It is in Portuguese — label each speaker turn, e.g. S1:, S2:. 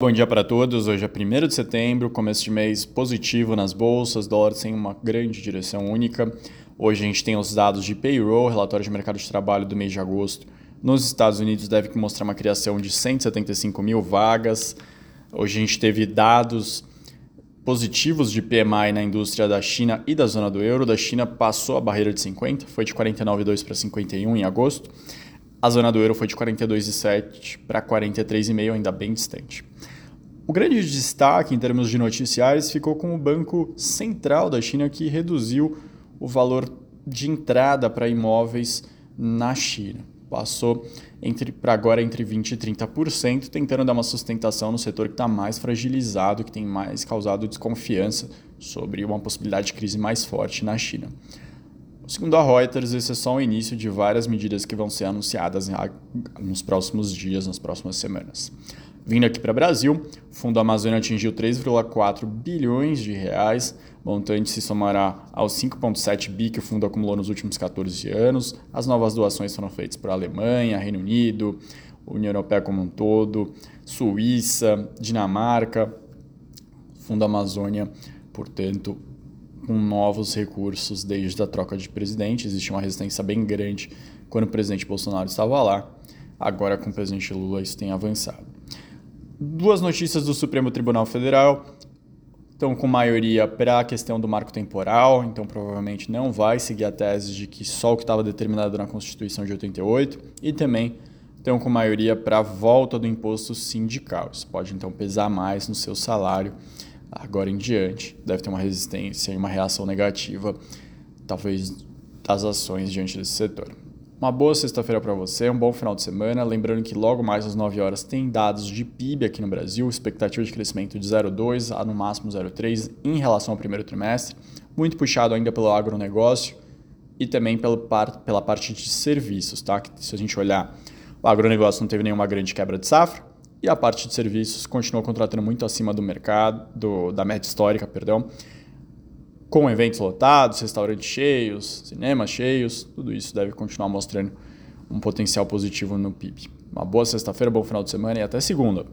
S1: Bom dia para todos. Hoje é 1 de setembro, começo de mês positivo nas bolsas, dólar sem uma grande direção única. Hoje a gente tem os dados de payroll, relatório de mercado de trabalho do mês de agosto. Nos Estados Unidos deve mostrar uma criação de 175 mil vagas. Hoje a gente teve dados positivos de PMI na indústria da China e da zona do euro. Da China passou a barreira de 50, foi de 49,2 para 51 em agosto. A zona do euro foi de 42,7 para 43,5, ainda bem distante. O grande destaque em termos de noticiários ficou com o Banco Central da China, que reduziu o valor de entrada para imóveis na China. Passou para agora entre 20% e 30%, tentando dar uma sustentação no setor que está mais fragilizado, que tem mais causado desconfiança sobre uma possibilidade de crise mais forte na China. Segundo a Reuters, esse é só o início de várias medidas que vão ser anunciadas nos próximos dias, nas próximas semanas. Vindo aqui para o Brasil, o Fundo Amazônia atingiu 3,4 bilhões de reais, montante se somará aos 5,7 bi que o fundo acumulou nos últimos 14 anos. As novas doações foram feitas para a Alemanha, Reino Unido, União Europeia como um todo, Suíça, Dinamarca. Fundo Amazônia, portanto, com novos recursos desde a troca de presidente. Existe uma resistência bem grande quando o presidente Bolsonaro estava lá. Agora, com o presidente Lula, isso tem avançado. Duas notícias do Supremo Tribunal Federal estão com maioria para a questão do marco temporal, então provavelmente não vai seguir a tese de que só o que estava determinado na Constituição de 88 e também estão com maioria para a volta do imposto sindical. Isso pode então pesar mais no seu salário agora em diante. Deve ter uma resistência e uma reação negativa, talvez, das ações diante desse setor. Uma boa sexta-feira para você, um bom final de semana. Lembrando que logo mais às 9 horas tem dados de PIB aqui no Brasil, expectativa de crescimento de 0,2 a no máximo 0,3 em relação ao primeiro trimestre, muito puxado ainda pelo agronegócio e também pela, pela parte de serviços, tá? Se a gente olhar, o agronegócio não teve nenhuma grande quebra de safra e a parte de serviços continuou contratando muito acima do mercado, do, da média histórica, perdão com eventos lotados, restaurantes cheios, cinemas cheios, tudo isso deve continuar mostrando um potencial positivo no PIB. Uma boa sexta-feira, bom final de semana e até segunda.